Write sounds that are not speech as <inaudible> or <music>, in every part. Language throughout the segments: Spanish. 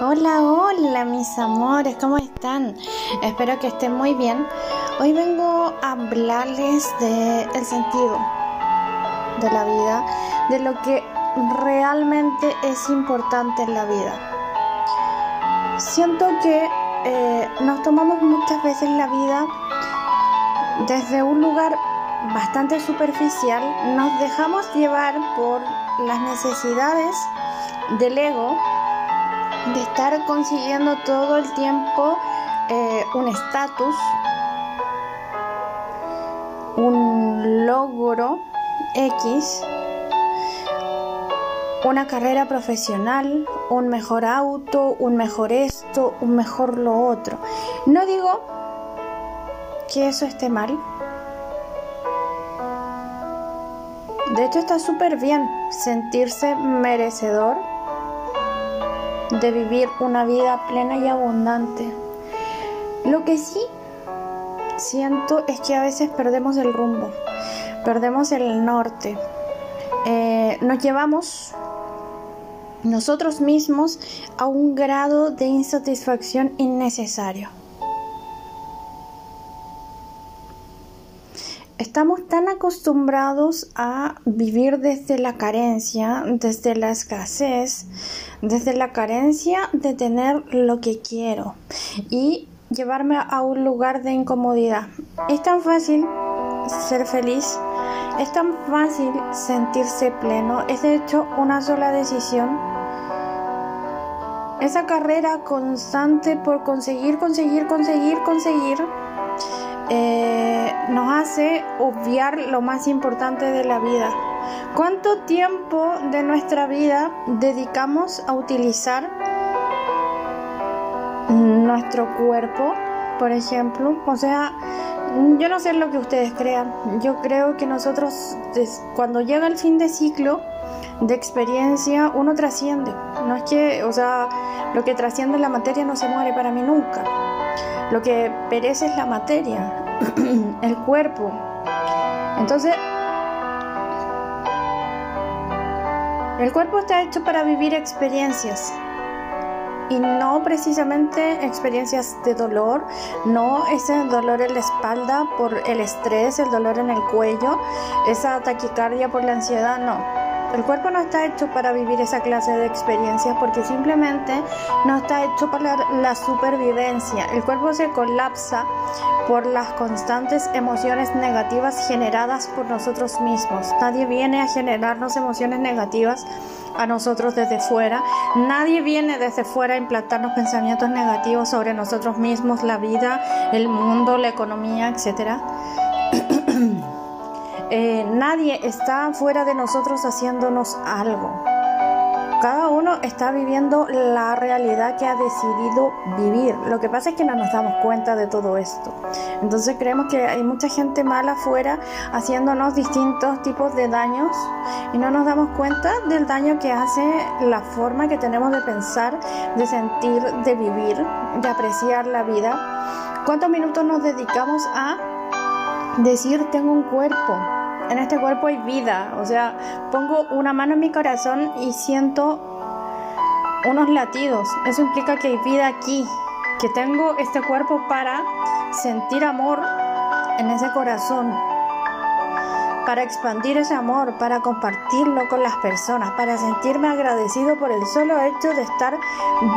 Hola, hola mis amores, ¿cómo están? Espero que estén muy bien. Hoy vengo a hablarles del sentido de la vida, de lo que realmente es importante en la vida. Siento que eh, nos tomamos muchas veces la vida desde un lugar bastante superficial, nos dejamos llevar por las necesidades del ego de estar consiguiendo todo el tiempo eh, un estatus, un logro X, una carrera profesional, un mejor auto, un mejor esto, un mejor lo otro. No digo que eso esté mal. De hecho está súper bien sentirse merecedor de vivir una vida plena y abundante. Lo que sí siento es que a veces perdemos el rumbo, perdemos el norte, eh, nos llevamos nosotros mismos a un grado de insatisfacción innecesario. Estamos tan acostumbrados a vivir desde la carencia, desde la escasez, desde la carencia de tener lo que quiero y llevarme a un lugar de incomodidad. Es tan fácil ser feliz, es tan fácil sentirse pleno, es de hecho una sola decisión. Esa carrera constante por conseguir, conseguir, conseguir, conseguir nos hace obviar lo más importante de la vida. ¿Cuánto tiempo de nuestra vida dedicamos a utilizar nuestro cuerpo, por ejemplo? O sea, yo no sé lo que ustedes crean. Yo creo que nosotros, cuando llega el fin de ciclo de experiencia, uno trasciende. No es que, o sea, lo que trasciende en la materia no se muere para mí nunca. Lo que perece es la materia, <clears throat> el cuerpo. Entonces, el cuerpo está hecho para vivir experiencias y no precisamente experiencias de dolor, no ese dolor en la espalda por el estrés, el dolor en el cuello, esa taquicardia por la ansiedad, no. El cuerpo no está hecho para vivir esa clase de experiencias porque simplemente no está hecho para la supervivencia. El cuerpo se colapsa por las constantes emociones negativas generadas por nosotros mismos. Nadie viene a generarnos emociones negativas a nosotros desde fuera. Nadie viene desde fuera a implantarnos pensamientos negativos sobre nosotros mismos, la vida, el mundo, la economía, etcétera. Eh, nadie está fuera de nosotros haciéndonos algo. Cada uno está viviendo la realidad que ha decidido vivir. Lo que pasa es que no nos damos cuenta de todo esto. Entonces creemos que hay mucha gente mala afuera haciéndonos distintos tipos de daños y no nos damos cuenta del daño que hace la forma que tenemos de pensar, de sentir, de vivir, de apreciar la vida. ¿Cuántos minutos nos dedicamos a decir tengo un cuerpo? En este cuerpo hay vida. O sea, pongo una mano en mi corazón y siento unos latidos. Eso implica que hay vida aquí, que tengo este cuerpo para sentir amor en ese corazón, para expandir ese amor, para compartirlo con las personas, para sentirme agradecido por el solo hecho de estar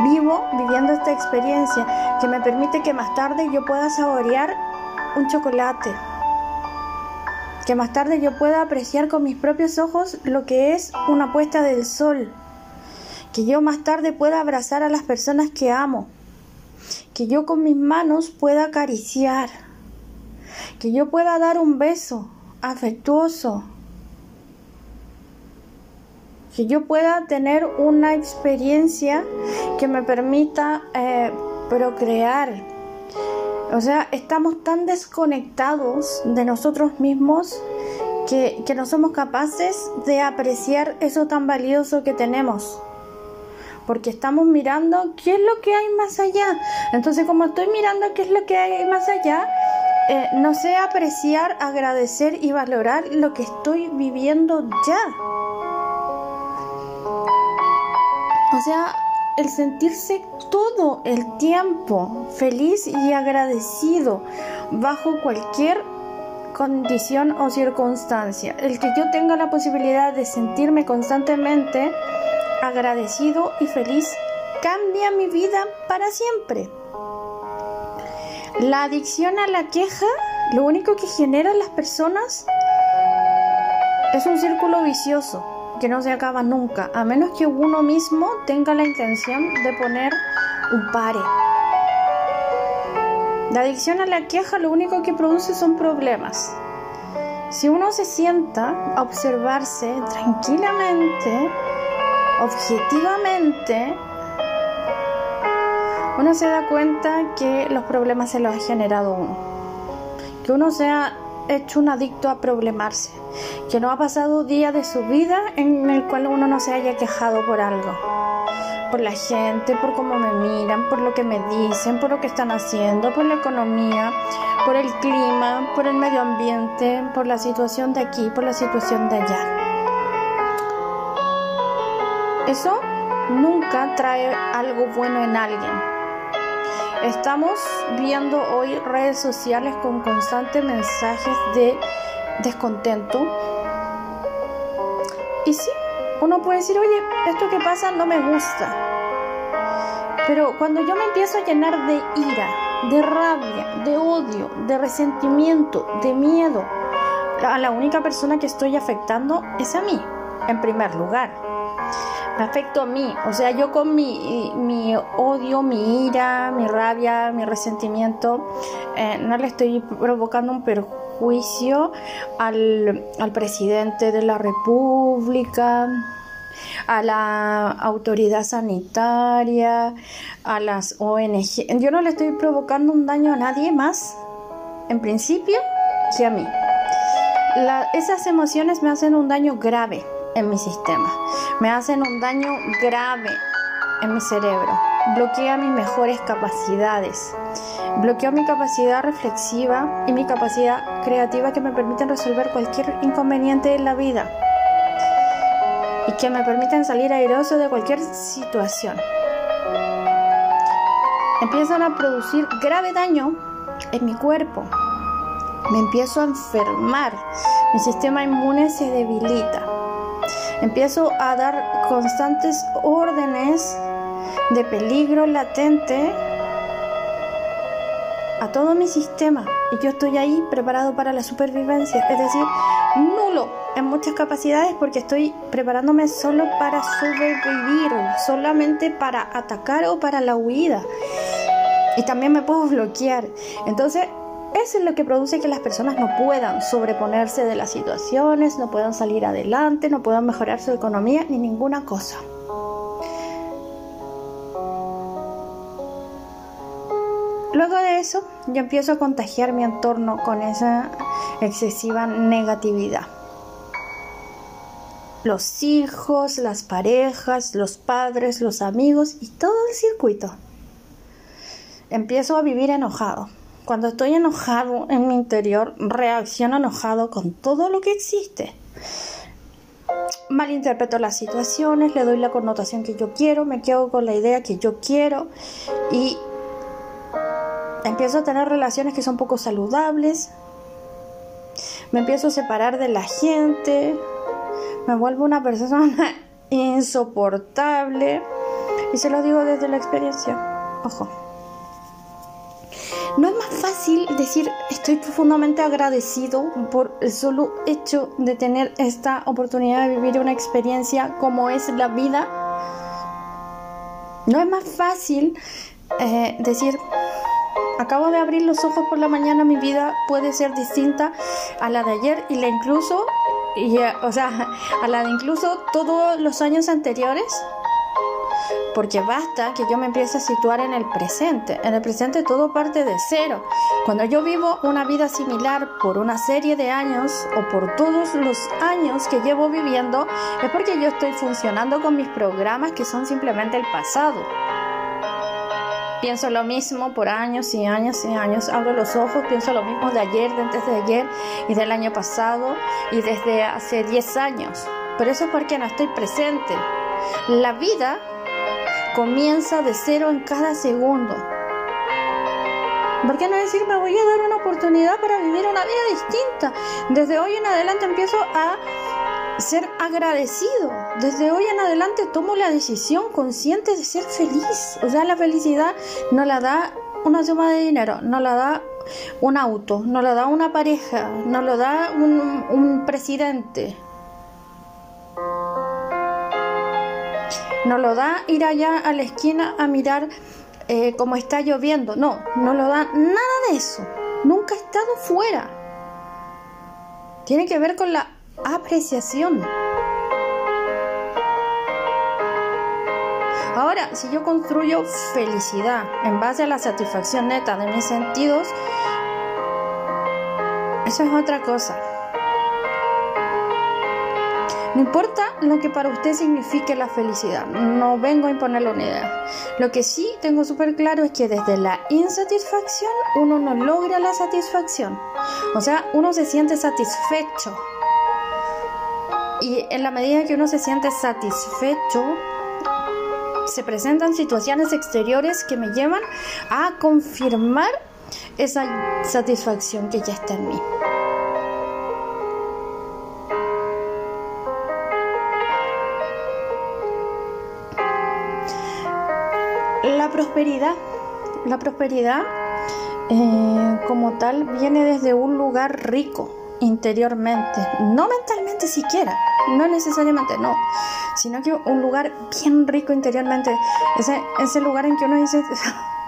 vivo viviendo esta experiencia que me permite que más tarde yo pueda saborear un chocolate que más tarde yo pueda apreciar con mis propios ojos lo que es una puesta del sol, que yo más tarde pueda abrazar a las personas que amo, que yo con mis manos pueda acariciar, que yo pueda dar un beso afectuoso, que yo pueda tener una experiencia que me permita eh, procrear, o sea, estamos tan desconectados de nosotros mismos que, no somos capaces de apreciar eso tan valioso que tenemos. Porque estamos mirando qué es lo que hay más allá. Entonces, como estoy mirando qué es lo que hay más allá, eh, no sé apreciar, agradecer y valorar lo que estoy viviendo ya. O sea, el sentirse todo el tiempo feliz y agradecido bajo cualquier condición o circunstancia. El que yo tenga la posibilidad de sentirme constantemente agradecido y feliz cambia mi vida para siempre. La adicción a la queja, lo único que genera en las personas es un círculo vicioso que no se acaba nunca, a menos que uno mismo tenga la intención de poner un pare. La adicción a la queja lo único que produce son problemas. Si uno se sienta a observarse tranquilamente, objetivamente, uno se da cuenta que los problemas se los ha generado uno. Que uno se ha hecho un adicto a problemarse. Que no ha pasado día de su vida en el cual uno no se haya quejado por algo. Por la gente, por cómo me miran, por lo que me dicen, por lo que están haciendo, por la economía, por el clima, por el medio ambiente, por la situación de aquí, por la situación de allá. Eso nunca trae algo bueno en alguien. Estamos viendo hoy redes sociales con constantes mensajes de descontento. Y sí, uno puede decir, oye, esto que pasa no me gusta. Pero cuando yo me empiezo a llenar de ira, de rabia, de odio, de resentimiento, de miedo, a la única persona que estoy afectando es a mí, en primer lugar me afecto a mí. O sea, yo con mi, mi odio, mi ira, mi rabia, mi resentimiento, eh, no le estoy provocando un perjuicio al, al presidente de la República a la autoridad sanitaria, a las ONG. Yo no le estoy provocando un daño a nadie más, en principio, que a mí. esas emociones me hacen un daño grave en mi sistema. Me hacen un daño grave en mi cerebro. Bloquea mis mejores capacidades. Bloquea mi capacidad reflexiva y mi capacidad creativa que me permiten resolver cualquier inconveniente en la vida. Y que me permiten salir airoso de cualquier situación. Empiezan a producir grave daño en mi cuerpo. Me empiezo a enfermar. Mi sistema inmune se debilita Empiezo a dar constantes órdenes de peligro latente a todo mi sistema y yo estoy ahí preparado para la supervivencia, es decir, nulo en muchas capacidades porque estoy preparándome solo para sobrevivir, solamente para atacar o para la huida. Y también me puedo bloquear. Entonces, eso es lo que produce que las personas no puedan sobreponerse de las situaciones, no puedan salir adelante, no puedan mejorar su economía ni ninguna cosa. Luego de eso, yo empiezo a contagiar mi entorno con esa excesiva negatividad. Los hijos, las parejas, los padres, los amigos y todo el circuito. Empiezo a vivir enojado cuando estoy enojado en mi interior, reacciono enojado con todo lo que existe. Malinterpreto las situaciones, le doy la connotación que yo quiero, me quedo con la idea que yo quiero y empiezo a tener relaciones que son poco saludables. Me empiezo a separar de la gente, me vuelvo una persona <laughs> insoportable y se lo digo desde la experiencia. Ojo. No es fácil decir estoy profundamente agradecido por el solo hecho de tener esta oportunidad de vivir una experiencia como es la vida. No es más fácil eh, decir acabo de abrir los ojos por la mañana, mi vida puede ser distinta a la de ayer y la incluso, y, o sea, <laughs> a la de incluso todos los años anteriores porque basta que yo me empiece a situar en el presente. En el presente todo parte de cero. Cuando yo vivo una vida similar por una serie de años o por todos los años que llevo viviendo, es porque yo estoy funcionando con mis programas que son simplemente el pasado. Pienso lo mismo por años y años y años. Abro los ojos, pienso lo mismo de ayer, de antes de ayer y del año pasado y desde hace 10 años. Pero eso es porque no estoy presente. La vida comienza de cero en cada segundo. ¿Por qué no decir me voy a dar una oportunidad para vivir una vida distinta? Desde hoy en adelante empiezo a ser agradecido. Desde hoy en adelante tomo la decisión consciente de ser feliz. O sea, la felicidad no la da una suma de dinero, no la da un auto, no la da una pareja, no lo da un, un presidente. No lo da ir allá a la esquina a mirar eh, como está lloviendo. No, no lo da nada de eso. Nunca ha estado fuera. Tiene que ver con la apreciación. Ahora, si yo construyo felicidad en base a la satisfacción neta de mis sentidos, eso es otra cosa. No importa lo que para usted signifique la felicidad, no vengo a imponerle una idea. Lo que sí tengo súper claro es que desde la insatisfacción uno no logra la satisfacción. O sea, uno se siente satisfecho. Y en la medida que uno se siente satisfecho, se presentan situaciones exteriores que me llevan a confirmar esa satisfacción que ya está en mí. La prosperidad eh, como tal viene desde un lugar rico interiormente, no mentalmente siquiera, no necesariamente, no, sino que un lugar bien rico interiormente, ese, ese lugar en que uno dice,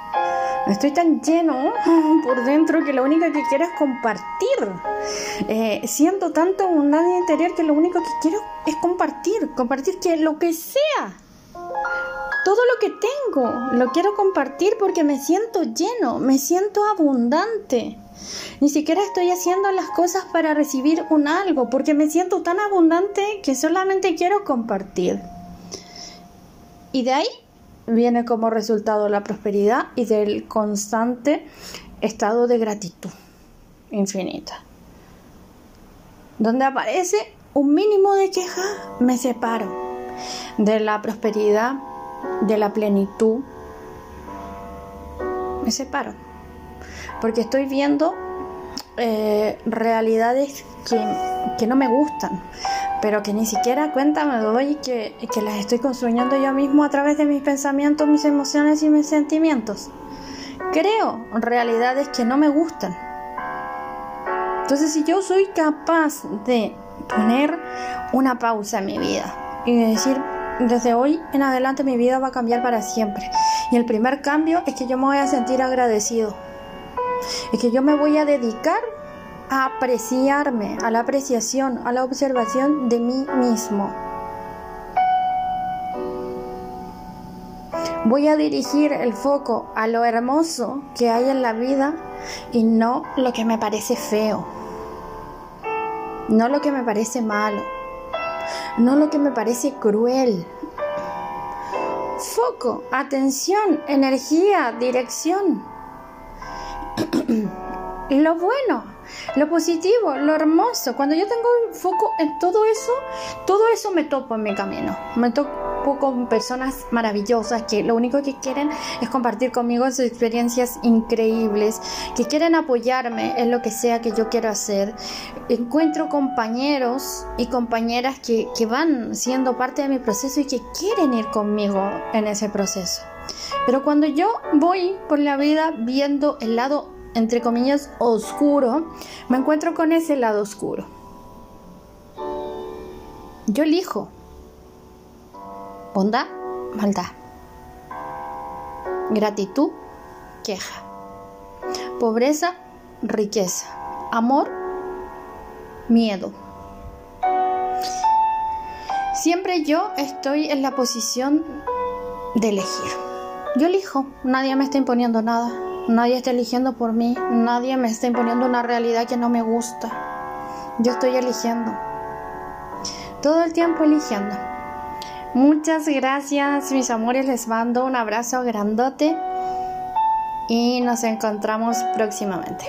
<laughs> estoy tan lleno <laughs> por dentro que lo único que quiero es compartir, eh, siento tanto abundancia interior que lo único que quiero es compartir, compartir que lo que sea, todo lo que tengo lo quiero compartir porque me siento lleno, me siento abundante. Ni siquiera estoy haciendo las cosas para recibir un algo porque me siento tan abundante que solamente quiero compartir. Y de ahí viene como resultado la prosperidad y del constante estado de gratitud infinita. Donde aparece un mínimo de queja, me separo de la prosperidad de la plenitud, me separo. Porque estoy viendo eh, realidades que, no me gustan, pero que ni siquiera cuenta me doy que, que las estoy construyendo yo mismo a través de mis pensamientos, mis emociones y mis sentimientos. Creo realidades que no me gustan. Entonces, si yo soy capaz de poner una pausa en mi vida y decir, desde hoy en adelante mi vida va a cambiar para siempre. Y el primer cambio es que yo me voy a sentir agradecido. Es que yo me voy a dedicar a apreciarme, a la apreciación, a la observación de mí mismo. Voy a dirigir el foco a lo hermoso que hay en la vida y no lo que me parece feo, no lo que me parece malo no lo que me parece cruel. Foco, atención, energía, dirección. <clears throat> lo bueno, lo positivo, lo hermoso. Cuando yo tengo foco en todo eso, todo eso me topo en mi camino. Me topo con personas maravillosas que lo único que quieren es compartir conmigo sus experiencias increíbles, que quieren apoyarme en lo que sea que yo quiero hacer. Encuentro compañeros y compañeras que, que van siendo parte de mi proceso y que quieren ir conmigo en ese proceso. Pero cuando yo voy por la vida viendo el lado entre comillas, oscuro, me encuentro con ese lado oscuro. Yo elijo bondad, maldad, gratitud, queja, pobreza, riqueza, amor, miedo. Siempre yo estoy en la posición de elegir. Yo elijo, nadie me está imponiendo nada. Nadie está eligiendo por mí, nadie me está imponiendo una realidad que no me gusta. Yo estoy eligiendo. Todo el tiempo eligiendo. Muchas gracias, mis amores. Les mando un abrazo grandote y nos encontramos próximamente.